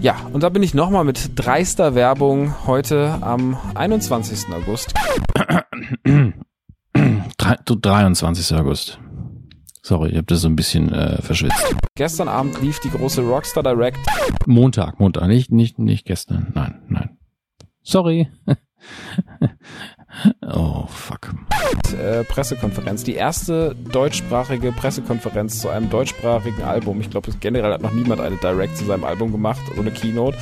Ja, und da bin ich nochmal mit dreister Werbung heute am 21. August. 23. August. Sorry, ich habe das so ein bisschen äh, verschwitzt. Gestern Abend lief die große Rockstar Direct. Montag, Montag, nicht, nicht, nicht gestern. Nein, nein. Sorry. Oh, fuck. Äh, Pressekonferenz. Die erste deutschsprachige Pressekonferenz zu einem deutschsprachigen Album. Ich glaube, generell hat noch niemand eine Direct zu seinem Album gemacht, so eine Keynote.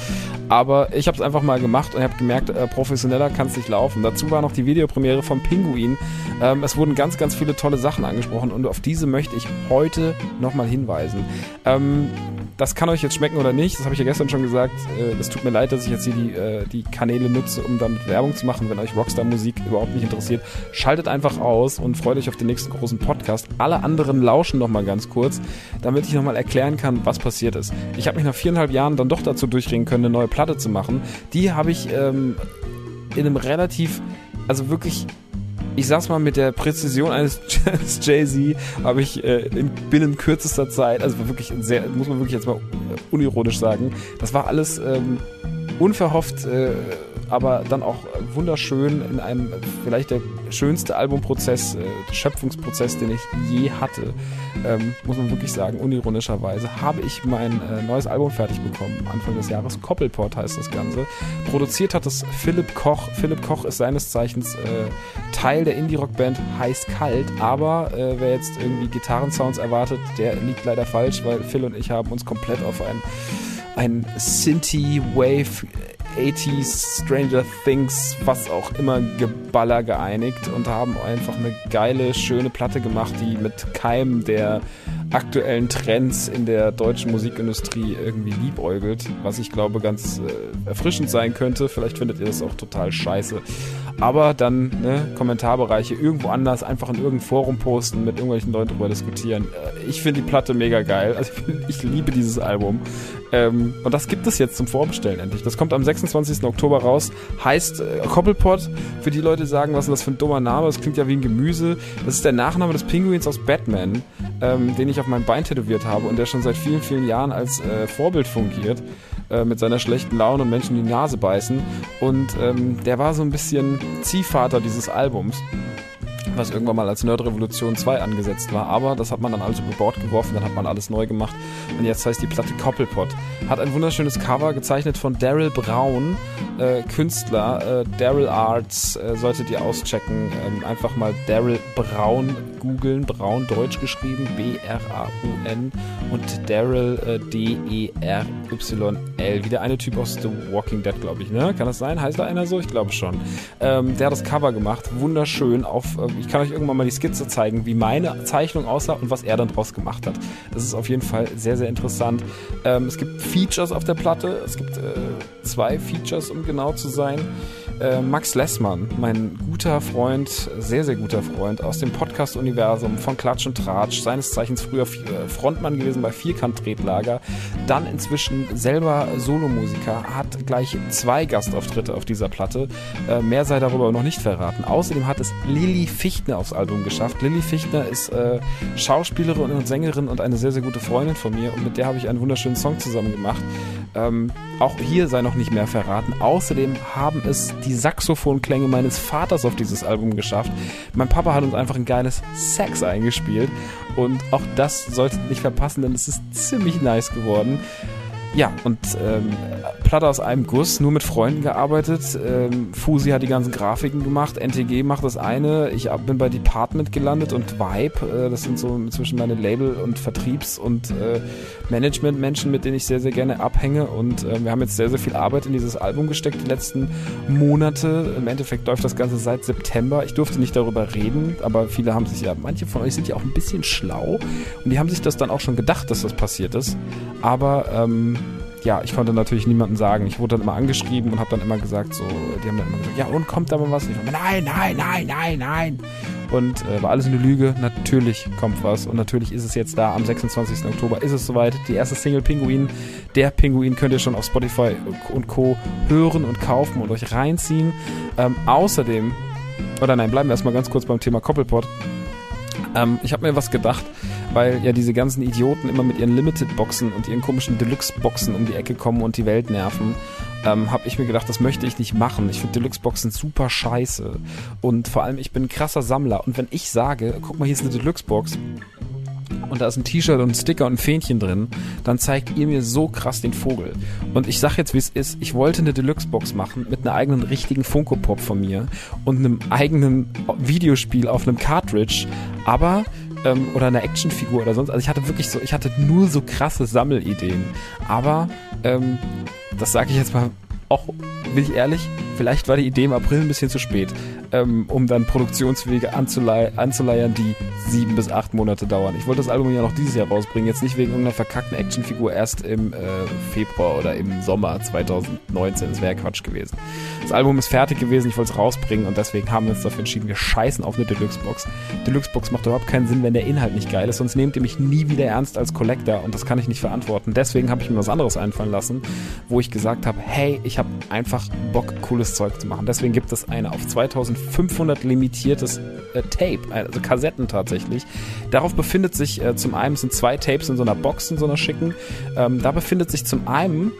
Aber ich habe es einfach mal gemacht und habe gemerkt, äh, professioneller kann es nicht laufen. Dazu war noch die Videopremiere vom Pinguin. Ähm, es wurden ganz, ganz viele tolle Sachen angesprochen und auf diese möchte ich heute nochmal hinweisen. Ähm, das kann euch jetzt schmecken oder nicht. Das habe ich ja gestern schon gesagt. Es äh, tut mir leid, dass ich jetzt hier die, äh, die Kanäle nutze, um damit Werbung zu machen. Wenn euch Rockstar-Musik überhaupt nicht interessiert, schaltet einfach aus und freut euch auf den nächsten großen Podcast. Alle anderen lauschen noch mal ganz kurz, damit ich noch mal erklären kann, was passiert ist. Ich habe mich nach viereinhalb Jahren dann doch dazu durchringen können, eine neue Platte zu machen. Die habe ich ähm, in einem relativ, also wirklich ich sag's mal mit der Präzision eines Jay-Z, habe ich äh, in binnen kürzester Zeit, also wirklich sehr, muss man wirklich jetzt mal unironisch sagen, das war alles ähm, unverhofft, äh, aber dann auch wunderschön in einem vielleicht der schönste Albumprozess, äh, Schöpfungsprozess, den ich je hatte. Ähm, muss man wirklich sagen, unironischerweise, habe ich mein äh, neues Album fertig bekommen, Anfang des Jahres. Koppelport heißt das Ganze. Produziert hat es Philipp Koch. Philipp Koch ist seines Zeichens äh, Teil der Indie-Rock-Band Heiß Kalt, aber äh, wer jetzt irgendwie Gitarrensounds erwartet, der liegt leider falsch, weil Phil und ich haben uns komplett auf ein, ein Synthie-Wave 80s, Stranger Things, was auch immer Geballer geeinigt und haben einfach eine geile, schöne Platte gemacht, die mit keinem der aktuellen Trends in der deutschen Musikindustrie irgendwie liebäugelt, was ich glaube ganz äh, erfrischend sein könnte. Vielleicht findet ihr das auch total scheiße. Aber dann ne, Kommentarbereiche irgendwo anders, einfach in irgendein Forum posten, mit irgendwelchen Leuten drüber diskutieren. Äh, ich finde die Platte mega geil. Also ich, ich liebe dieses Album. Ähm, und das gibt es jetzt zum Vorbestellen endlich. Das kommt am 26. Oktober raus. Heißt äh, Koppelpot. Für die Leute, sagen, was ist das für ein dummer Name? Das klingt ja wie ein Gemüse. Das ist der Nachname des Pinguins aus Batman, ähm, den ich auf meinem Bein tätowiert habe und der schon seit vielen, vielen Jahren als äh, Vorbild fungiert äh, mit seiner schlechten Laune und Menschen die Nase beißen. Und ähm, der war so ein bisschen Ziehvater dieses Albums was irgendwann mal als Nerd-Revolution 2 angesetzt war. Aber das hat man dann also über Bord geworfen, dann hat man alles neu gemacht. Und jetzt heißt die Platte Koppelpot. Hat ein wunderschönes Cover, gezeichnet von Daryl Brown, äh, Künstler. Äh, Daryl Arts äh, solltet ihr auschecken. Ähm, einfach mal Daryl Brown googeln. Braun deutsch geschrieben. B-R-A-U-N. Und Daryl äh, D-E-R-Y-L. Wie der eine Typ aus The Walking Dead, glaube ich. Ne? Kann das sein? Heißt da einer so? Ich glaube schon. Ähm, der hat das Cover gemacht. Wunderschön auf äh, ich kann euch irgendwann mal die Skizze zeigen, wie meine Zeichnung aussah und was er dann draus gemacht hat. Das ist auf jeden Fall sehr, sehr interessant. Ähm, es gibt Features auf der Platte. Es gibt äh, zwei Features, um genau zu sein. Äh, Max Lessmann, mein guter Freund, sehr, sehr guter Freund aus dem Podcast-Universum von Klatsch und Tratsch, seines Zeichens früher äh, Frontmann gewesen bei Vierkant-Tretlager, dann inzwischen selber Solomusiker, hat gleich zwei Gastauftritte auf dieser Platte. Äh, mehr sei darüber noch nicht verraten. Außerdem hat es Lilly Fichtner aufs Album geschafft. Lilly Fichtner ist Schauspielerin und Sängerin und eine sehr, sehr gute Freundin von mir und mit der habe ich einen wunderschönen Song zusammen gemacht. Ähm, auch hier sei noch nicht mehr verraten. Außerdem haben es die Saxophonklänge meines Vaters auf dieses Album geschafft. Mein Papa hat uns einfach ein geiles Sax eingespielt und auch das solltet nicht verpassen, denn es ist ziemlich nice geworden. Ja, und ähm, Platte aus einem Guss, nur mit Freunden gearbeitet. Ähm, Fusi hat die ganzen Grafiken gemacht, NTG macht das eine. Ich bin bei Department gelandet und Vibe. Äh, das sind so inzwischen meine Label- und Vertriebs- und äh, Management-Menschen, mit denen ich sehr, sehr gerne abhänge. Und äh, wir haben jetzt sehr, sehr viel Arbeit in dieses Album gesteckt die letzten Monate. Im Endeffekt läuft das Ganze seit September. Ich durfte nicht darüber reden, aber viele haben sich ja, manche von euch sind ja auch ein bisschen schlau und die haben sich das dann auch schon gedacht, dass das passiert ist. Aber ähm, ja, ich konnte natürlich niemandem sagen. Ich wurde dann immer angeschrieben und habe dann immer gesagt, so, die haben dann immer gesagt, ja, und kommt da mal was? Und ich war, nein, nein, nein, nein, nein. Und äh, war alles eine Lüge. Natürlich kommt was. Und natürlich ist es jetzt da. Am 26. Oktober ist es soweit. Die erste Single Pinguin. Der Pinguin könnt ihr schon auf Spotify und Co. hören und kaufen und euch reinziehen. Ähm, außerdem, oder nein, bleiben wir erstmal ganz kurz beim Thema Koppelpot. Ähm, ich habe mir was gedacht. weil ja diese ganzen Idioten immer mit ihren Limited-Boxen und ihren komischen Deluxe-Boxen um die Ecke kommen und die Welt nerven, ähm, habe ich mir gedacht, das möchte ich nicht machen. Ich finde Deluxe-Boxen super scheiße. Und vor allem, ich bin ein krasser Sammler. Und wenn ich sage, guck mal, hier ist eine Deluxe-Box, und da ist ein T-Shirt und ein Sticker und ein Fähnchen drin, dann zeigt ihr mir so krass den Vogel. Und ich sag jetzt, wie es ist. Ich wollte eine Deluxe-Box machen mit einer eigenen richtigen Funko-Pop von mir und einem eigenen Videospiel auf einem Cartridge, aber ähm, oder einer Actionfigur oder sonst. Also ich hatte wirklich so, ich hatte nur so krasse Sammelideen. Aber ähm, das sage ich jetzt mal auch, bin ich ehrlich, vielleicht war die Idee im April ein bisschen zu spät ähm, um dann Produktionswege anzulei anzuleiern, die sieben bis acht Monate dauern. Ich wollte das Album ja noch dieses Jahr rausbringen, jetzt nicht wegen irgendeiner verkackten Actionfigur erst im äh, Februar oder im Sommer 2019. Das wäre Quatsch gewesen. Das Album ist fertig gewesen, ich wollte es rausbringen und deswegen haben wir uns dafür entschieden, wir scheißen auf eine Deluxe-Box. Deluxe-Box macht überhaupt keinen Sinn, wenn der Inhalt nicht geil ist, sonst nehmt ihr mich nie wieder ernst als Collector und das kann ich nicht verantworten. Deswegen habe ich mir was anderes einfallen lassen, wo ich gesagt habe, hey, ich habe einfach Bock, cooles Zeug zu machen. Deswegen gibt es eine auf 2000 500 limitiertes äh, Tape, also Kassetten tatsächlich. Darauf befindet sich äh, zum einen sind zwei Tapes in so einer Box, in so einer schicken. Ähm, da befindet sich zum einen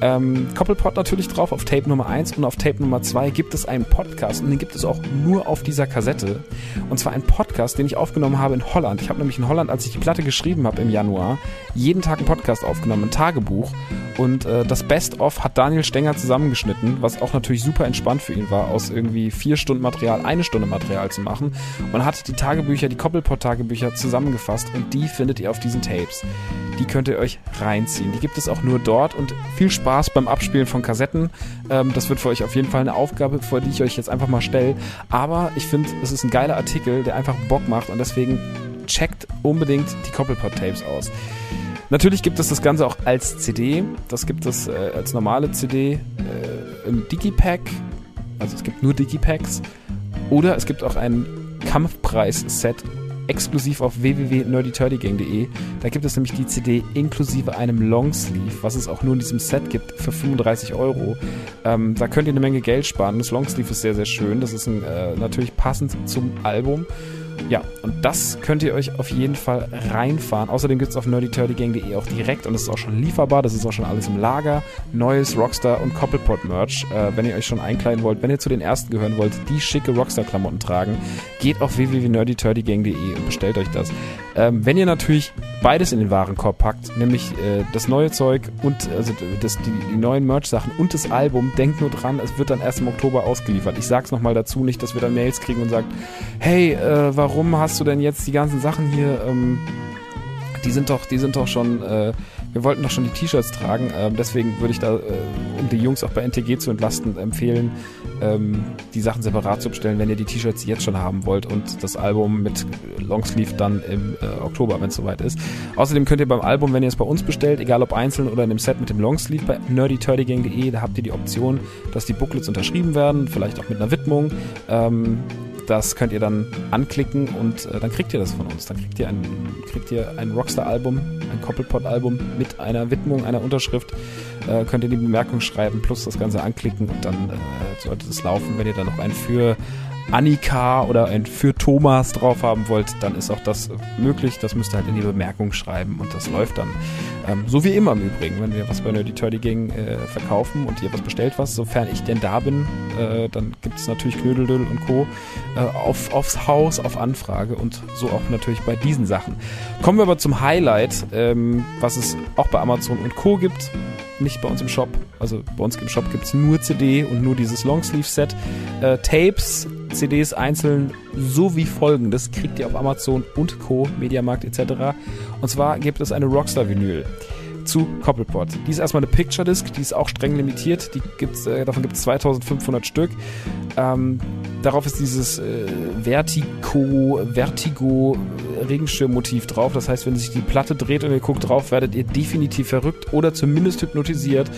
ähm, Koppelpot natürlich drauf auf Tape Nummer 1 und auf Tape Nummer 2 gibt es einen Podcast und den gibt es auch nur auf dieser Kassette. Und zwar ein Podcast, den ich aufgenommen habe in Holland. Ich habe nämlich in Holland, als ich die Platte geschrieben habe im Januar, jeden Tag einen Podcast aufgenommen, ein Tagebuch. Und äh, das Best-of hat Daniel Stenger zusammengeschnitten, was auch natürlich super entspannt für ihn war, aus irgendwie vier Stunden Material eine Stunde Material zu machen. Und hat die Tagebücher, die Koppelpot-Tagebücher zusammengefasst und die findet ihr auf diesen Tapes. Die könnt ihr euch reinziehen. Die gibt es auch nur dort und viel Spaß beim Abspielen von Kassetten. Ähm, das wird für euch auf jeden Fall eine Aufgabe, vor die ich euch jetzt einfach mal stelle. Aber ich finde, es ist ein geiler Artikel, der einfach Bock macht und deswegen checkt unbedingt die Koppelpot-Tapes aus. Natürlich gibt es das Ganze auch als CD. Das gibt es äh, als normale CD äh, im Digipack. Also es gibt nur Digipacks. Oder es gibt auch ein Kampfpreis-Set exklusiv auf www.nerdyturdygang.de. Da gibt es nämlich die CD inklusive einem Longsleeve, was es auch nur in diesem Set gibt, für 35 Euro. Ähm, da könnt ihr eine Menge Geld sparen. Das Longsleeve ist sehr, sehr schön. Das ist ein, äh, natürlich passend zum Album. Ja, und das könnt ihr euch auf jeden Fall reinfahren. Außerdem gibt es auf nerdyturdygang.de auch direkt und es ist auch schon lieferbar. Das ist auch schon alles im Lager. Neues Rockstar und Koppelpot Merch. Äh, wenn ihr euch schon einkleiden wollt, wenn ihr zu den ersten gehören wollt, die schicke Rockstar-Klamotten tragen, geht auf www.nerdyturdygang.de und bestellt euch das. Ähm, wenn ihr natürlich beides in den Warenkorb packt, nämlich äh, das neue Zeug und also das, die, die neuen Merch-Sachen und das Album, denkt nur dran, es wird dann erst im Oktober ausgeliefert. Ich sag's nochmal dazu, nicht, dass wir dann Mails kriegen und sagt, hey, äh, warum hast du denn jetzt die ganzen Sachen hier, ähm, die sind doch, die sind doch schon, äh, wir wollten doch schon die T-Shirts tragen, ähm, deswegen würde ich da, äh, um die Jungs auch bei NTG zu entlasten, empfehlen, ähm, die Sachen separat zu bestellen, wenn ihr die T-Shirts jetzt schon haben wollt und das Album mit Longsleeve dann im äh, Oktober, wenn es soweit ist. Außerdem könnt ihr beim Album, wenn ihr es bei uns bestellt, egal ob einzeln oder in dem Set mit dem Longsleeve bei nerdyturdygang.de, da habt ihr die Option, dass die Booklets unterschrieben werden, vielleicht auch mit einer Widmung. Ähm, das könnt ihr dann anklicken und äh, dann kriegt ihr das von uns. Dann kriegt ihr ein, kriegt ihr ein Rockstar-Album, ein Koppelpot-Album mit einer Widmung, einer Unterschrift. Äh, könnt ihr die Bemerkung schreiben, plus das Ganze anklicken und dann äh, sollte es laufen. Wenn ihr dann noch ein für Annika oder ein für Thomas drauf haben wollt, dann ist auch das möglich. Das müsst ihr halt in die Bemerkung schreiben und das läuft dann. Ähm, so wie immer im Übrigen, wenn wir was bei Nerdy Turdy Gang äh, verkaufen und ihr was bestellt was, sofern ich denn da bin, äh, dann gibt es natürlich Knödeldödel und Co. Äh, auf, aufs Haus, auf Anfrage und so auch natürlich bei diesen Sachen. Kommen wir aber zum Highlight, ähm, was es auch bei Amazon und Co. gibt nicht bei uns im Shop. Also bei uns im Shop gibt es nur CD und nur dieses Longsleeve-Set. Äh, Tapes, CDs einzeln sowie folgendes kriegt ihr auf Amazon und Co., Mediamarkt etc. Und zwar gibt es eine Rockstar-Vinyl zu Koppelpot. Die ist erstmal eine Picture Disc, die ist auch streng limitiert. Die gibt's, äh, davon gibt es 2500 Stück. Ähm, darauf ist dieses äh, Vertigo, Vertigo Regenschirmmotiv drauf. Das heißt, wenn sich die Platte dreht und ihr guckt drauf, werdet ihr definitiv verrückt oder zumindest hypnotisiert.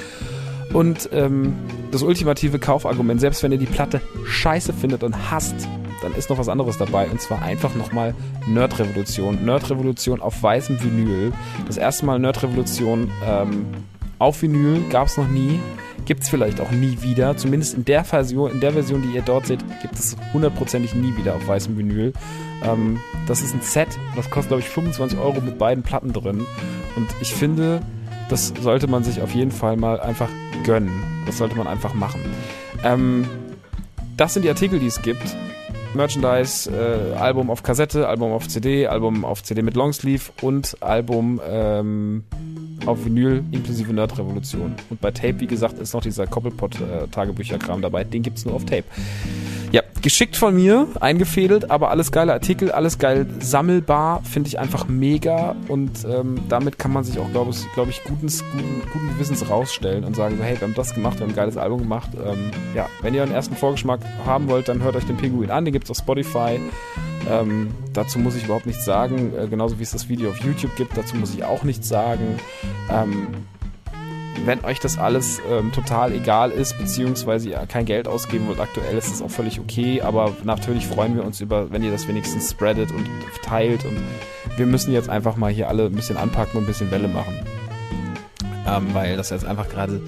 Und ähm, das ultimative Kaufargument, selbst wenn ihr die Platte scheiße findet und hasst, dann ist noch was anderes dabei. Und zwar einfach nochmal Nerd-Revolution. Nerd-Revolution auf weißem Vinyl. Das erste Mal Nerd-Revolution ähm, auf Vinyl gab es noch nie gibt es vielleicht auch nie wieder. Zumindest in der Version, in der Version, die ihr dort seht, gibt es hundertprozentig nie wieder auf weißem Vinyl. Ähm, das ist ein Set, das kostet glaube ich 25 Euro mit beiden Platten drin. Und ich finde, das sollte man sich auf jeden Fall mal einfach gönnen. Das sollte man einfach machen. Ähm, das sind die Artikel, die es gibt. Merchandise, äh, Album auf Kassette, Album auf CD, Album auf CD mit Longsleeve und Album ähm, auf Vinyl inklusive Nerd-Revolution. Und bei Tape, wie gesagt, ist noch dieser Koppelpot-Tagebücherkram dabei. Den gibt es nur auf Tape. Ja, geschickt von mir, eingefädelt, aber alles geile Artikel, alles geil sammelbar, finde ich einfach mega und ähm, damit kann man sich auch, glaube ich, glaub ich guten, guten, Gewissens rausstellen und sagen hey, wir haben das gemacht, wir haben ein geiles Album gemacht. Ähm, ja, wenn ihr einen ersten Vorgeschmack haben wollt, dann hört euch den Pinguin an, den gibt es auf Spotify. Ähm, dazu muss ich überhaupt nichts sagen, äh, genauso wie es das Video auf YouTube gibt, dazu muss ich auch nichts sagen. Ähm, wenn euch das alles ähm, total egal ist, beziehungsweise ihr kein Geld ausgeben wollt aktuell, ist das auch völlig okay. Aber natürlich freuen wir uns über, wenn ihr das wenigstens spreadet und teilt. Und wir müssen jetzt einfach mal hier alle ein bisschen anpacken und ein bisschen Welle machen. Ähm, weil das jetzt einfach gerade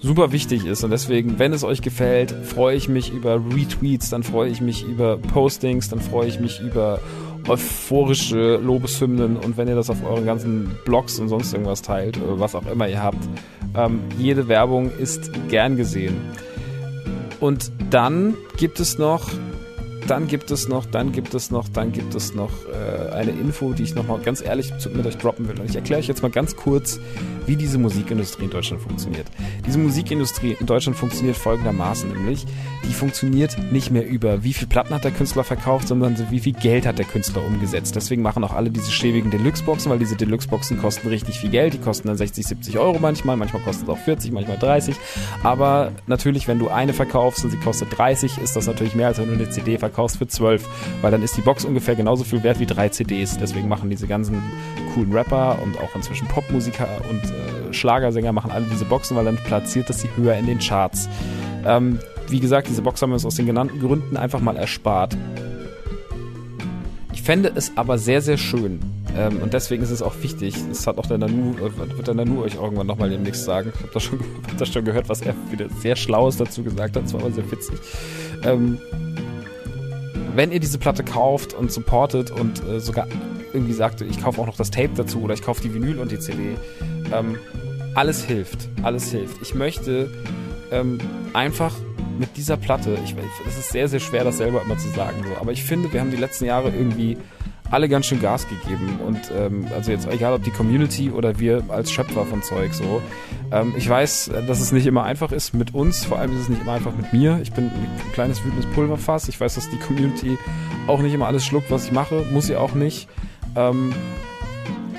super wichtig ist. Und deswegen, wenn es euch gefällt, freue ich mich über Retweets, dann freue ich mich über Postings, dann freue ich mich über euphorische Lobeshymnen und wenn ihr das auf euren ganzen Blogs und sonst irgendwas teilt, was auch immer ihr habt, ähm, jede Werbung ist gern gesehen. Und dann gibt es noch, dann gibt es noch, dann gibt es noch, dann gibt es noch äh, eine Info, die ich nochmal ganz ehrlich mit euch droppen will. Und ich erkläre euch jetzt mal ganz kurz, wie diese Musikindustrie in Deutschland funktioniert. Diese Musikindustrie in Deutschland funktioniert folgendermaßen, nämlich die funktioniert nicht mehr über, wie viel Platten hat der Künstler verkauft, sondern so, wie viel Geld hat der Künstler umgesetzt. Deswegen machen auch alle diese schäbigen Deluxe-Boxen, weil diese Deluxe-Boxen kosten richtig viel Geld. Die kosten dann 60, 70 Euro manchmal, manchmal kosten es auch 40, manchmal 30. Aber natürlich, wenn du eine verkaufst und sie kostet 30, ist das natürlich mehr, als wenn du eine CD verkaufst für 12, weil dann ist die Box ungefähr genauso viel wert wie drei CDs. Deswegen machen diese ganzen coolen Rapper und auch inzwischen Popmusiker und äh, Schlagersänger machen alle diese Boxen, weil dann platziert das sie höher in den Charts. Ähm, wie gesagt, diese Box haben wir uns aus den genannten Gründen einfach mal erspart. Ich fände es aber sehr, sehr schön. Ähm, und deswegen ist es auch wichtig. Das hat auch der Nanu, wird der Nanu euch irgendwann nochmal demnächst sagen. Ich habe das, schon, hab das schon gehört, was er wieder sehr Schlaues dazu gesagt hat. Das war aber sehr witzig. Ähm, wenn ihr diese Platte kauft und supportet und äh, sogar irgendwie sagt, ich kaufe auch noch das Tape dazu oder ich kaufe die Vinyl und die CD, ähm, alles hilft. Alles hilft. Ich möchte ähm, einfach mit dieser Platte, ich, es ist sehr, sehr schwer, das selber immer zu sagen, so, aber ich finde, wir haben die letzten Jahre irgendwie alle ganz schön Gas gegeben und ähm, also jetzt egal ob die Community oder wir als Schöpfer von Zeug so. Ähm, ich weiß, dass es nicht immer einfach ist mit uns, vor allem ist es nicht immer einfach mit mir. Ich bin ein kleines wütendes Pulverfass. Ich weiß, dass die Community auch nicht immer alles schluckt, was ich mache, muss sie auch nicht. Ähm,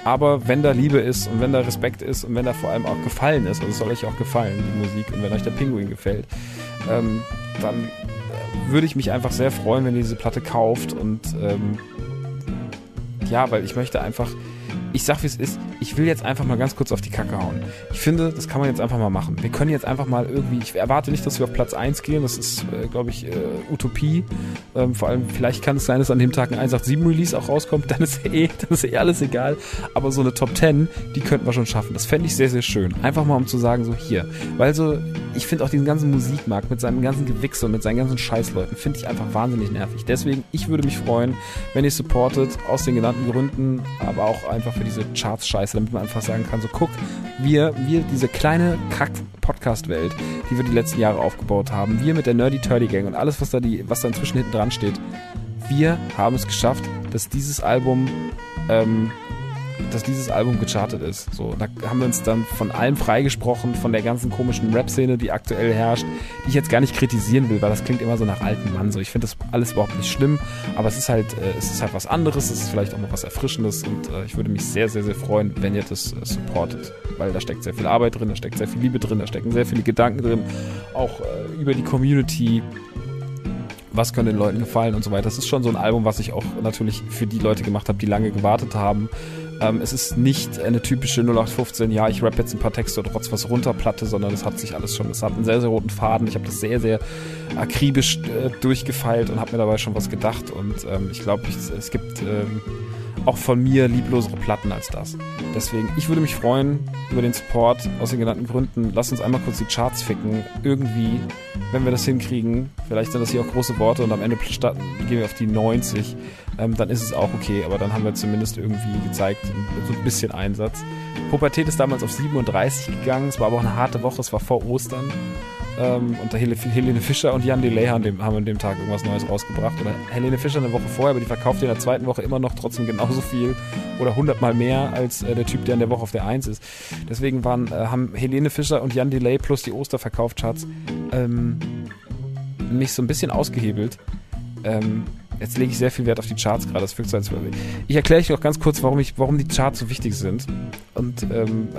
aber wenn da Liebe ist und wenn da Respekt ist und wenn da vor allem auch Gefallen ist, also es soll euch auch gefallen, die Musik, und wenn euch der Pinguin gefällt, ähm, dann äh, würde ich mich einfach sehr freuen, wenn ihr diese Platte kauft und ähm, ja, weil ich möchte einfach, ich sag wie es ist, ich will jetzt einfach mal ganz kurz auf die Kacke hauen. Ich finde, das kann man jetzt einfach mal machen. Wir können jetzt einfach mal irgendwie, ich erwarte nicht, dass wir auf Platz 1 gehen, das ist, äh, glaube ich, äh, Utopie. Ähm, vor allem, vielleicht kann es sein, dass an dem Tag ein 187 Release auch rauskommt, dann ist eh, dann ist eh alles egal. Aber so eine Top 10, die könnten wir schon schaffen. Das fände ich sehr, sehr schön. Einfach mal, um zu sagen, so hier. Weil so, ich finde auch diesen ganzen Musikmarkt mit seinem ganzen Gewichse und mit seinen ganzen Scheißleuten, finde ich einfach wahnsinnig nervig. Deswegen, ich würde mich freuen, wenn ihr supportet, aus den genannten Gründen, aber auch einfach für diese Charts-Scheiße, damit man einfach sagen kann, so guck, wir, wir, diese kleine Kack-Podcast-Welt, die wir die letzten Jahre aufgebaut haben, wir mit der Nerdy Turdy Gang und alles, was da die, was da inzwischen hinten dran steht, wir haben es geschafft, dass dieses Album ähm, dass dieses Album gechartet ist. So, da haben wir uns dann von allem freigesprochen, von der ganzen komischen Rap-Szene, die aktuell herrscht, die ich jetzt gar nicht kritisieren will, weil das klingt immer so nach alten Mann. So, ich finde das alles überhaupt nicht schlimm, aber es ist halt, äh, es ist halt was anderes, es ist vielleicht auch mal was Erfrischendes und äh, ich würde mich sehr, sehr, sehr freuen, wenn ihr das äh, supportet, weil da steckt sehr viel Arbeit drin, da steckt sehr viel Liebe drin, da stecken sehr viele Gedanken drin, auch äh, über die Community, was könnte den Leuten gefallen und so weiter. Das ist schon so ein Album, was ich auch natürlich für die Leute gemacht habe, die lange gewartet haben ähm, es ist nicht eine typische 0815, ja, ich rap jetzt ein paar Texte und trotz was runterplatte, sondern es hat sich alles schon, es hat einen sehr, sehr roten Faden. Ich habe das sehr, sehr akribisch äh, durchgefeilt und habe mir dabei schon was gedacht. Und ähm, ich glaube, es gibt ähm, auch von mir lieblosere Platten als das. Deswegen, ich würde mich freuen über den Support aus den genannten Gründen. Lass uns einmal kurz die Charts ficken. Irgendwie, wenn wir das hinkriegen, vielleicht sind das hier auch große Worte und am Ende gehen wir auf die 90, ähm, dann ist es auch okay. Aber dann haben wir zumindest irgendwie gezeigt, so ein bisschen Einsatz. Pubertät ist damals auf 37 gegangen. Es war aber auch eine harte Woche. Es war vor Ostern. Ähm, und Helene Fischer und Jan Delay haben, dem, haben an dem Tag irgendwas Neues rausgebracht. Oder Helene Fischer eine Woche vorher, aber die verkauft in der zweiten Woche immer noch trotzdem genauso viel oder hundertmal mehr als äh, der Typ, der in der Woche auf der 1 ist. Deswegen waren, äh, haben Helene Fischer und Jan Delay plus die Osterverkaufscharts ähm, mich so ein bisschen ausgehebelt. Ähm, Jetzt lege ich sehr viel Wert auf die Charts gerade. Das wirkt so, als Ich erkläre euch noch ganz kurz, warum, ich, warum die Charts so wichtig sind und ähm,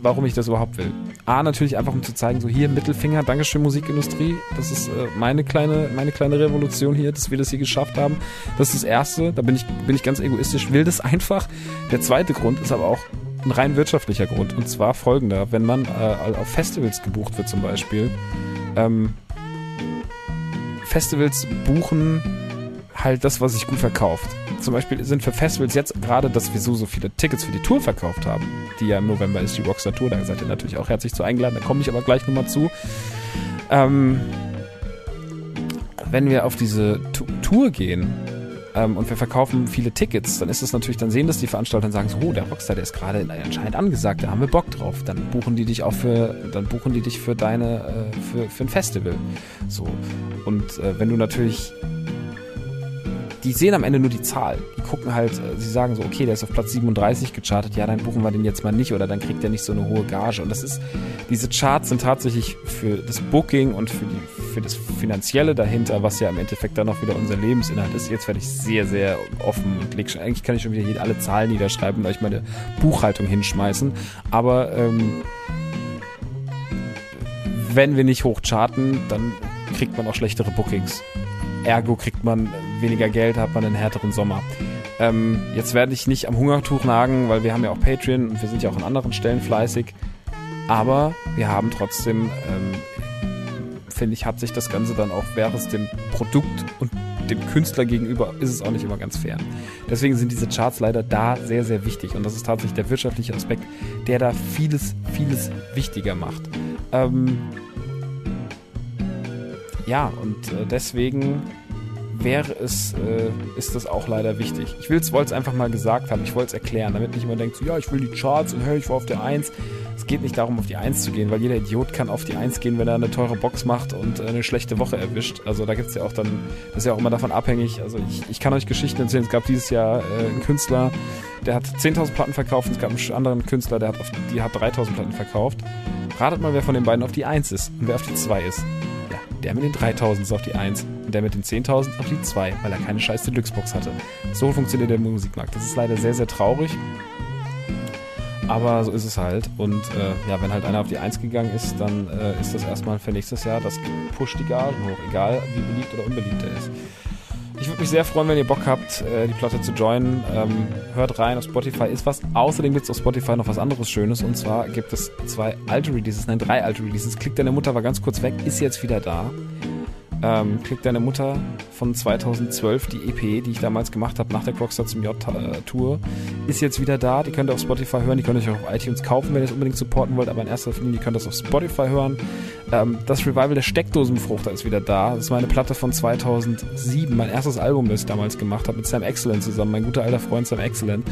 warum ich das überhaupt will. A, natürlich einfach, um zu zeigen, so hier Mittelfinger, Dankeschön Musikindustrie. Das ist äh, meine, kleine, meine kleine Revolution hier, dass wir das hier geschafft haben. Das ist das Erste. Da bin ich, bin ich ganz egoistisch, will das einfach. Der zweite Grund ist aber auch ein rein wirtschaftlicher Grund. Und zwar folgender. Wenn man äh, auf Festivals gebucht wird zum Beispiel, ähm, Festivals buchen halt das, was sich gut verkauft. Zum Beispiel sind für Festivals jetzt gerade, dass wir so, so viele Tickets für die Tour verkauft haben, die ja im November ist, die Rockstar Tour, da seid ihr natürlich auch herzlich zu eingeladen, da komme ich aber gleich nochmal zu. Ähm, wenn wir auf diese T Tour gehen ähm, und wir verkaufen viele Tickets, dann ist es natürlich, dann sehen das die Veranstalter und sagen so, oh, der Rockstar, der ist gerade anscheinend angesagt, da haben wir Bock drauf. Dann buchen die dich auch für, dann buchen die dich für deine, äh, für, für ein Festival. So. Und äh, wenn du natürlich die sehen am Ende nur die Zahl. Die gucken halt, äh, sie sagen so, okay, der ist auf Platz 37 gechartet, ja, dann buchen wir den jetzt mal nicht oder dann kriegt er nicht so eine hohe Gage. Und das ist, diese Charts sind tatsächlich für das Booking und für, die, für das Finanzielle dahinter, was ja im Endeffekt dann auch wieder unser Lebensinhalt ist. Jetzt werde ich sehr, sehr offen und leg, eigentlich kann ich schon wieder alle Zahlen niederschreiben und euch meine Buchhaltung hinschmeißen. Aber ähm, wenn wir nicht hochcharten, dann kriegt man auch schlechtere Bookings. Ergo kriegt man weniger Geld, hat man einen härteren Sommer. Ähm, jetzt werde ich nicht am Hungertuch nagen, weil wir haben ja auch Patreon und wir sind ja auch an anderen Stellen fleißig. Aber wir haben trotzdem, ähm, finde ich, hat sich das Ganze dann auch, wäre es dem Produkt und dem Künstler gegenüber, ist es auch nicht immer ganz fair. Deswegen sind diese Charts leider da sehr, sehr wichtig. Und das ist tatsächlich der wirtschaftliche Aspekt, der da vieles, vieles wichtiger macht. Ähm, ja, und äh, deswegen wäre es, äh, ist das auch leider wichtig. Ich wollte es einfach mal gesagt haben, ich wollte es erklären, damit nicht jemand denkt, so, ja, ich will die Charts und hey, ich war auf der 1. Es geht nicht darum, auf die 1 zu gehen, weil jeder Idiot kann auf die 1 gehen, wenn er eine teure Box macht und äh, eine schlechte Woche erwischt. Also da gibt es ja auch dann, das ist ja auch immer davon abhängig. Also ich, ich kann euch Geschichten erzählen, es gab dieses Jahr äh, einen Künstler, der hat 10.000 Platten verkauft und es gab einen anderen Künstler, der hat, auf, die hat 3.000 Platten verkauft. Ratet mal, wer von den beiden auf die 1 ist und wer auf die 2 ist. Der mit den 3000 ist auf die 1 und der mit den 10.000 auf die 2, weil er keine scheiß Deluxe-Box hatte. So funktioniert der Musikmarkt. Das ist leider sehr, sehr traurig. Aber so ist es halt. Und äh, ja, wenn halt einer auf die 1 gegangen ist, dann äh, ist das erstmal für nächstes Jahr, das pusht die Gagen hoch, egal wie beliebt oder unbeliebt er ist. Ich würde mich sehr freuen, wenn ihr Bock habt, äh, die Platte zu joinen. Ähm, hört rein, auf Spotify ist was. Außerdem gibt es auf Spotify noch was anderes Schönes. Und zwar gibt es zwei alte Releases, nein, drei alte Releases. Klick deine Mutter war ganz kurz weg, ist jetzt wieder da. Ähm, Klick deine Mutter von 2012, die EP, die ich damals gemacht habe nach der Rockstar zum J-Tour, ist jetzt wieder da. Die könnt ihr auf Spotify hören, die könnt ihr euch auch auf iTunes kaufen, wenn ihr es unbedingt supporten wollt, aber in erster Linie könnt ihr es auf Spotify hören. Ähm, das Revival der Steckdosenfruchter ist wieder da. Das ist meine Platte von 2007, mein erstes Album, das ich damals gemacht habe, mit Sam Excellent zusammen, mein guter alter Freund Sam Excellent.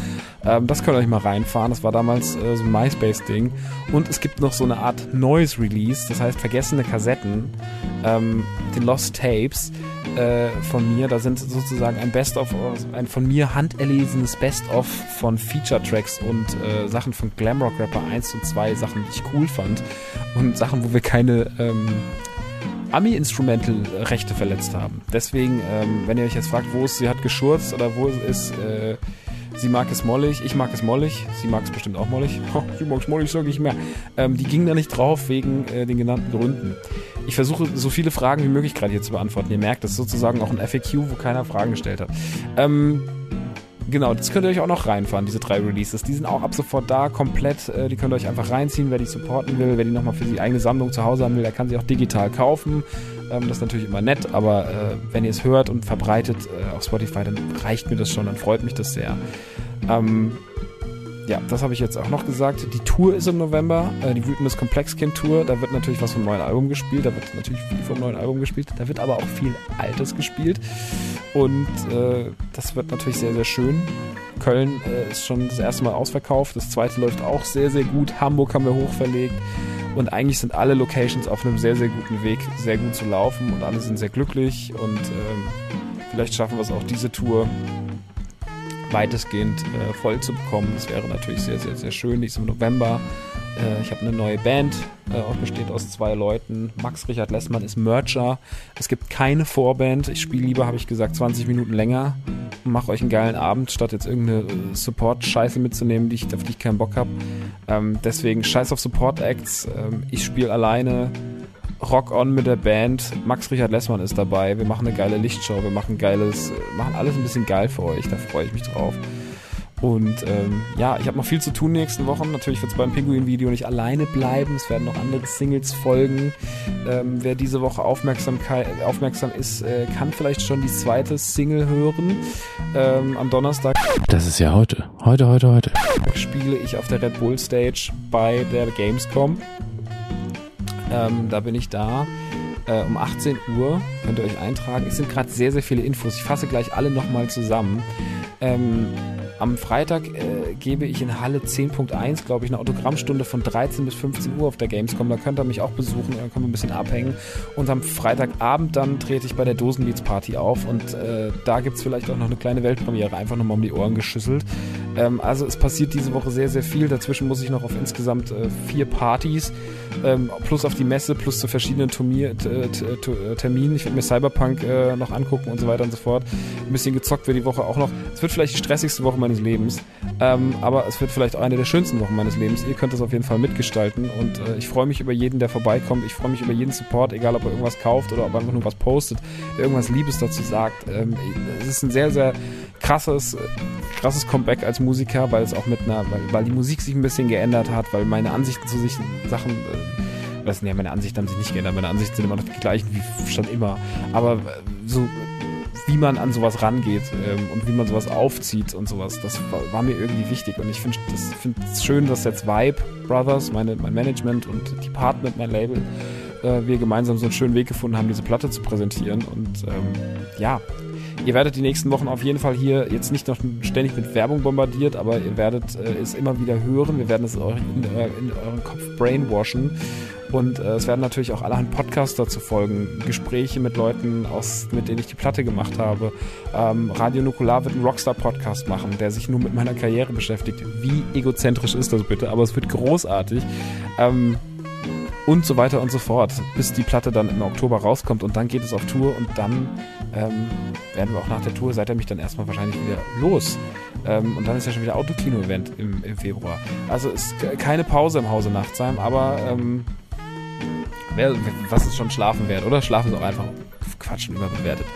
Ähm, das könnt ihr euch mal reinfahren. Das war damals äh, so ein MySpace-Ding. Und es gibt noch so eine Art Noise-Release, das heißt vergessene Kassetten, ähm, die Lost Tapes äh, von mir. Da sind sozusagen ein Best-of, ein von mir handerlesenes Best-of von Feature-Tracks und äh, Sachen von Glamrock Rapper 1 und 2, Sachen, die ich cool fand. Und Sachen, wo wir keine ähm, Ami-Instrumental-Rechte verletzt haben. Deswegen, ähm, wenn ihr euch jetzt fragt, wo es sie hat geschurzt oder wo ist, äh, sie mag es mollig, ich mag es mollig, sie mag es bestimmt auch mollig. sie mag es mollig, sage ich mehr. Ähm, die ging da nicht drauf wegen äh, den genannten Gründen. Ich versuche so viele Fragen wie möglich gerade hier zu beantworten. Ihr merkt, das ist sozusagen auch ein FAQ, wo keiner Fragen gestellt hat. Ähm, genau, das könnt ihr euch auch noch reinfahren, diese drei Releases. Die sind auch ab sofort da, komplett. Äh, die könnt ihr euch einfach reinziehen, wer die supporten will, wer die nochmal für die eigene Sammlung zu Hause haben will, der kann sie auch digital kaufen. Ähm, das ist natürlich immer nett, aber äh, wenn ihr es hört und verbreitet äh, auf Spotify, dann reicht mir das schon, dann freut mich das sehr. Ähm, ja, das habe ich jetzt auch noch gesagt. Die Tour ist im November, äh, die Wütendes Komplexkind Tour. Da wird natürlich was vom neuen Album gespielt, da wird natürlich viel vom neuen Album gespielt, da wird aber auch viel Altes gespielt. Und äh, das wird natürlich sehr, sehr schön. Köln äh, ist schon das erste Mal ausverkauft, das zweite läuft auch sehr, sehr gut. Hamburg haben wir hochverlegt. Und eigentlich sind alle Locations auf einem sehr, sehr guten Weg, sehr gut zu laufen und alle sind sehr glücklich und ähm, vielleicht schaffen wir es auch diese Tour weitestgehend äh, voll zu bekommen. Das wäre natürlich sehr, sehr, sehr schön. Die ist im November. Äh, ich habe eine neue Band, äh, auch besteht aus zwei Leuten. Max Richard Lessmann ist Mercher. Es gibt keine Vorband. Ich spiele lieber, habe ich gesagt, 20 Minuten länger und mache euch einen geilen Abend, statt jetzt irgendeine äh, Support-Scheiße mitzunehmen, die ich, auf die ich keinen Bock habe. Ähm, deswegen scheiß auf Support-Acts. Ähm, ich spiele alleine. Rock on mit der Band. Max Richard Lessmann ist dabei. Wir machen eine geile Lichtshow. Wir machen geiles, machen alles ein bisschen geil für euch. Da freue ich mich drauf. Und ähm, ja, ich habe noch viel zu tun nächsten Wochen. Natürlich wird es beim Pinguin-Video nicht alleine bleiben. Es werden noch andere Singles folgen. Ähm, wer diese Woche aufmerksam ist, äh, kann vielleicht schon die zweite Single hören. Ähm, am Donnerstag. Das ist ja heute. Heute, heute, heute. Spiele ich auf der Red Bull Stage bei der Gamescom. Ähm, da bin ich da. Äh, um 18 Uhr könnt ihr euch eintragen. Es sind gerade sehr, sehr viele Infos. Ich fasse gleich alle nochmal zusammen. Ähm, am Freitag äh, gebe ich in Halle 10.1, glaube ich, eine Autogrammstunde von 13 bis 15 Uhr auf der Gamescom. Da könnt ihr mich auch besuchen, dann können wir ein bisschen abhängen. Und am Freitagabend dann trete ich bei der Dosenbeats Party auf und äh, da gibt es vielleicht auch noch eine kleine Weltpremiere, einfach nochmal um die Ohren geschüsselt. Ähm, also es passiert diese Woche sehr, sehr viel. Dazwischen muss ich noch auf insgesamt äh, vier Partys, ähm, plus auf die Messe, plus zu verschiedenen Turnier, Terminen. Ich werde mir Cyberpunk äh, noch angucken und so weiter und so fort. Ein bisschen gezockt wird die Woche auch noch. Es wird vielleicht die stressigste Woche meiner meines Lebens. Ähm, aber es wird vielleicht auch eine der schönsten Wochen meines Lebens. Ihr könnt das auf jeden Fall mitgestalten und äh, ich freue mich über jeden, der vorbeikommt. Ich freue mich über jeden Support, egal ob er irgendwas kauft oder ob er einfach nur was postet, der irgendwas Liebes dazu sagt. Ähm, es ist ein sehr, sehr krasses, krasses Comeback als Musiker, weil es auch mit einer, weil, weil die Musik sich ein bisschen geändert hat, weil meine Ansichten zu sich Sachen äh, das, nee, meine Ansichten haben sich nicht geändert. Meine Ansichten sind immer noch die gleichen wie schon immer. Aber äh, so wie man an sowas rangeht ähm, und wie man sowas aufzieht und sowas. Das war, war mir irgendwie wichtig und ich finde es find schön, dass jetzt Vibe Brothers, meine, mein Management und Department, mein Label, äh, wir gemeinsam so einen schönen Weg gefunden haben, diese Platte zu präsentieren und ähm, ja, Ihr werdet die nächsten Wochen auf jeden Fall hier jetzt nicht noch ständig mit Werbung bombardiert, aber ihr werdet äh, es immer wieder hören. Wir werden es in, in, in euren Kopf brainwashen. Und äh, es werden natürlich auch allerhand Podcasts dazu folgen, Gespräche mit Leuten, aus, mit denen ich die Platte gemacht habe. Ähm, Radio Nukular wird einen Rockstar-Podcast machen, der sich nur mit meiner Karriere beschäftigt. Wie egozentrisch ist das bitte? Aber es wird großartig. Ähm, und so weiter und so fort, bis die Platte dann im Oktober rauskommt und dann geht es auf Tour und dann ähm, werden wir auch nach der Tour, seid ihr mich dann erstmal wahrscheinlich wieder los. Ähm, und dann ist ja schon wieder Autokino-Event im, im, Februar. Also ist keine Pause im Hause Nachtsheim, aber ähm, wer, was ist schon Schlafen wert, oder? Schlafen ist auch einfach Quatsch und überbewertet.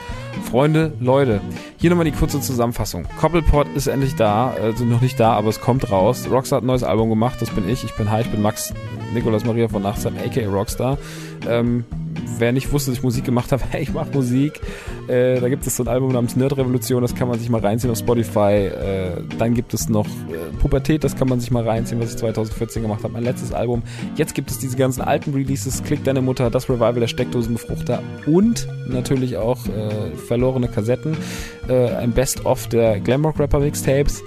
Freunde, Leute, hier nochmal die kurze Zusammenfassung. Koppelpot ist endlich da, also noch nicht da, aber es kommt raus. Rockstar hat ein neues Album gemacht, das bin ich. Ich bin Hi, ich bin Max Nikolaus Maria von Nachtsheim, aka Rockstar. Ähm, wer nicht wusste, dass ich Musik gemacht habe, hey, ich mache Musik. Äh, da gibt es so ein Album namens Nerd Revolution, das kann man sich mal reinziehen auf Spotify. Äh, dann gibt es noch äh, Pubertät, das kann man sich mal reinziehen, was ich 2014 gemacht habe, mein letztes Album. Jetzt gibt es diese ganzen alten Releases, Klick deine Mutter, das Revival der Steckdosenbefruchter und natürlich auch äh, verlorene Kassetten, äh, ein Best-of der Glamrock Rapper Mixtapes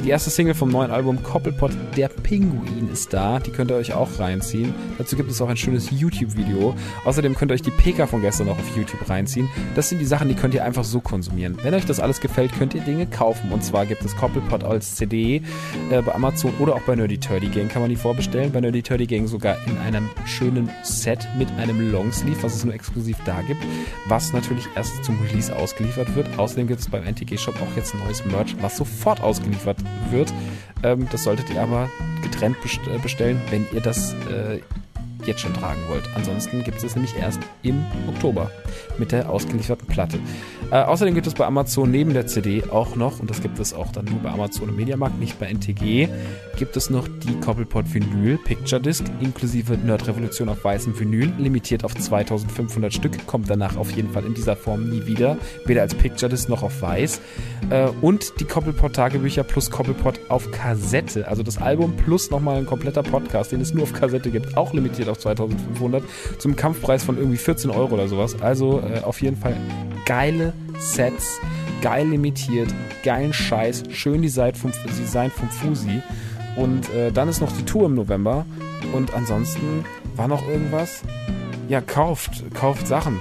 die erste Single vom neuen Album Koppelpot, Der Pinguin ist da. Die könnt ihr euch auch reinziehen. Dazu gibt es auch ein schönes YouTube-Video. Außerdem könnt ihr euch die PK von gestern auch auf YouTube reinziehen. Das sind die Sachen, die könnt ihr einfach so konsumieren. Wenn euch das alles gefällt, könnt ihr Dinge kaufen. Und zwar gibt es Koppelpot als CD äh, bei Amazon oder auch bei Nerdy Turdy Gang kann man die vorbestellen. Bei Nerdy Turdy Gang sogar in einem schönen Set mit einem Longsleeve, was es nur exklusiv da gibt, was natürlich erst zum Release ausgeliefert wird. Außerdem gibt es beim NTG Shop auch jetzt neues Merch, was sofort ausgeliefert wird. Ähm, das solltet ihr aber getrennt äh, bestellen, wenn ihr das äh, jetzt schon tragen wollt. Ansonsten gibt es nämlich erst im Oktober mit der ausgelieferten Platte. Äh, außerdem gibt es bei Amazon neben der CD auch noch, und das gibt es auch dann nur bei Amazon und Mediamarkt, nicht bei NTG, gibt es noch die Koppelpot Vinyl Picture Disc inklusive Nerd Revolution auf weißem Vinyl, limitiert auf 2500 Stück, kommt danach auf jeden Fall in dieser Form nie wieder, weder als Picture Disc noch auf weiß. Äh, und die Koppelpot Tagebücher plus Koppelpot auf Kassette, also das Album plus nochmal ein kompletter Podcast, den es nur auf Kassette gibt, auch limitiert auf 2500, zum Kampfpreis von irgendwie 14 Euro oder sowas. Also äh, auf jeden Fall geile Sets, geil limitiert, geilen Scheiß, schön Design vom, Design vom Fusi. Und äh, dann ist noch die Tour im November. Und ansonsten war noch irgendwas? Ja, kauft, kauft Sachen.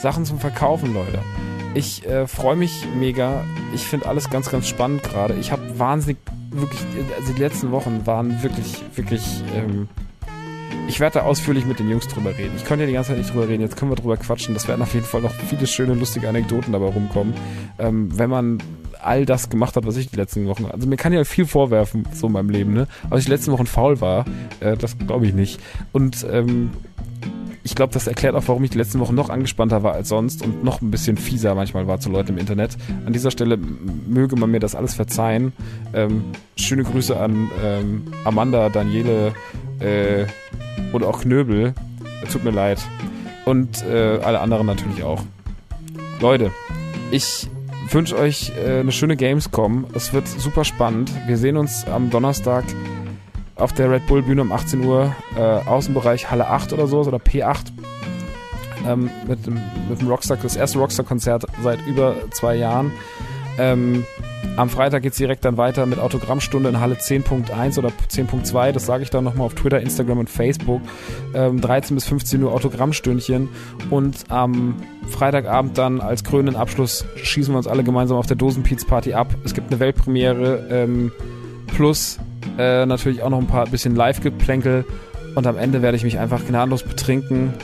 Sachen zum Verkaufen, Leute. Ich äh, freue mich mega. Ich finde alles ganz, ganz spannend gerade. Ich habe wahnsinnig, wirklich, also die letzten Wochen waren wirklich, wirklich ähm, ich werde da ausführlich mit den Jungs drüber reden. Ich konnte ja die ganze Zeit nicht drüber reden, jetzt können wir drüber quatschen. Das werden auf jeden Fall noch viele schöne, lustige Anekdoten dabei rumkommen. Ähm, wenn man all das gemacht hat, was ich die letzten Wochen. Also mir kann ja viel vorwerfen, so in meinem Leben, ne? Aber ich die letzten Wochen faul war, äh, das glaube ich nicht. Und ähm, ich glaube, das erklärt auch, warum ich die letzten Wochen noch angespannter war als sonst und noch ein bisschen fieser manchmal war zu Leuten im Internet. An dieser Stelle möge man mir das alles verzeihen. Ähm, schöne Grüße an ähm, Amanda, Daniele, äh, oder auch Knöbel. Tut mir leid. Und äh, alle anderen natürlich auch. Leute, ich wünsche euch äh, eine schöne Gamescom. Es wird super spannend. Wir sehen uns am Donnerstag auf der Red Bull Bühne um 18 Uhr. Äh, Außenbereich Halle 8 oder so, oder P8. Ähm, mit, dem, mit dem Rockstar, das erste Rockstar-Konzert seit über zwei Jahren. Ähm, am Freitag geht es direkt dann weiter mit Autogrammstunde in Halle 10.1 oder 10.2. Das sage ich dann nochmal auf Twitter, Instagram und Facebook. Ähm, 13 bis 15 Uhr Autogrammstündchen. Und am Freitagabend dann als krönenden Abschluss schießen wir uns alle gemeinsam auf der Dosenpiez-Party ab. Es gibt eine Weltpremiere ähm, plus äh, natürlich auch noch ein paar bisschen Live-Geplänkel. Und am Ende werde ich mich einfach gnadenlos betrinken,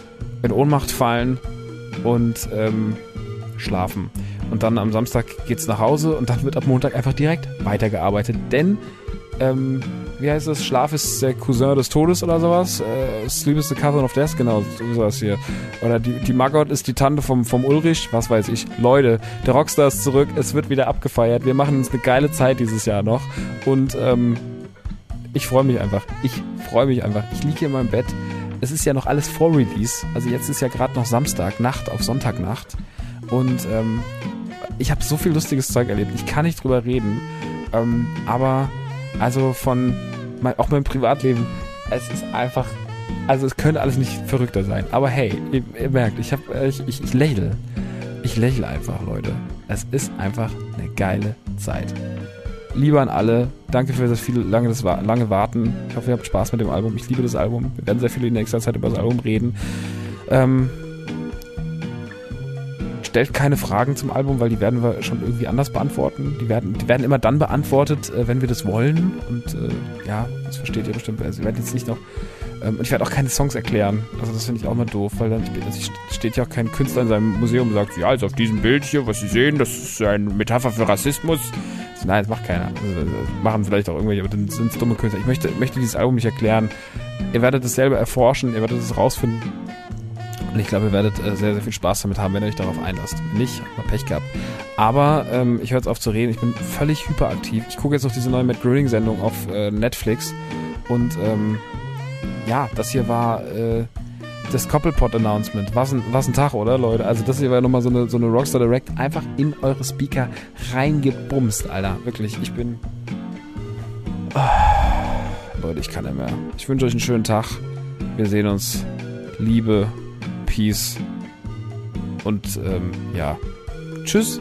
in Ohnmacht fallen und ähm, schlafen. Und dann am Samstag geht's nach Hause und dann wird ab Montag einfach direkt weitergearbeitet. Denn, ähm, wie heißt das? Schlaf ist der Cousin des Todes oder sowas? Äh, Sleep is the cousin of death, genau, sowas hier. Oder die, die Margot ist die Tante vom, vom Ulrich, was weiß ich. Leute, der Rockstar ist zurück, es wird wieder abgefeiert. Wir machen uns eine geile Zeit dieses Jahr noch. Und, ähm, ich freue mich einfach. Ich freue mich einfach. Ich liege hier in meinem Bett. Es ist ja noch alles vor Release. Also jetzt ist ja gerade noch Samstag, Nacht auf Sonntagnacht. Und ähm, ich habe so viel lustiges Zeug erlebt. Ich kann nicht drüber reden. Ähm, aber also von mein, auch meinem Privatleben, es ist einfach, also es könnte alles nicht verrückter sein. Aber hey, ihr, ihr merkt, ich habe, ich, ich, ich lächle. Ich lächle einfach, Leute. Es ist einfach eine geile Zeit. Lieber an alle, danke für das viele lange, das lange Warten. Ich hoffe, ihr habt Spaß mit dem Album. Ich liebe das Album. Wir werden sehr viel in nächster Zeit über das Album reden. Ähm, stellt keine Fragen zum Album, weil die werden wir schon irgendwie anders beantworten. Die werden, die werden immer dann beantwortet, äh, wenn wir das wollen. Und äh, ja, das versteht ihr bestimmt. Also, ich werde jetzt nicht noch. Ähm, ich werde auch keine Songs erklären. Also das finde ich auch mal doof, weil dann steht ja auch kein Künstler in seinem Museum und sagt, ja, also auf diesem Bild hier, was Sie sehen, das ist eine Metapher für Rassismus. Nein, das macht keiner. Also, machen vielleicht auch irgendwelche, aber dann sind es dumme Künstler. Ich möchte, möchte dieses Album nicht erklären. Ihr werdet es selber erforschen, ihr werdet es rausfinden. Und ich glaube, ihr werdet äh, sehr, sehr viel Spaß damit haben, wenn ihr euch darauf einlasst. Wenn nicht, habt ihr Pech gehabt. Aber ähm, ich höre jetzt auf zu reden. Ich bin völlig hyperaktiv. Ich gucke jetzt noch diese neue Matt Groening-Sendung auf äh, Netflix. Und ähm, ja, das hier war äh, das Koppelpot-Announcement. Was ein, was ein Tag, oder, Leute? Also das hier war nochmal so eine, so eine Rockstar Direct. Einfach in eure Speaker reingebumst, Alter. Wirklich, ich bin... Oh, Leute, ich kann nicht mehr. Ich wünsche euch einen schönen Tag. Wir sehen uns. Liebe Peace. Und ähm, ja, tschüss.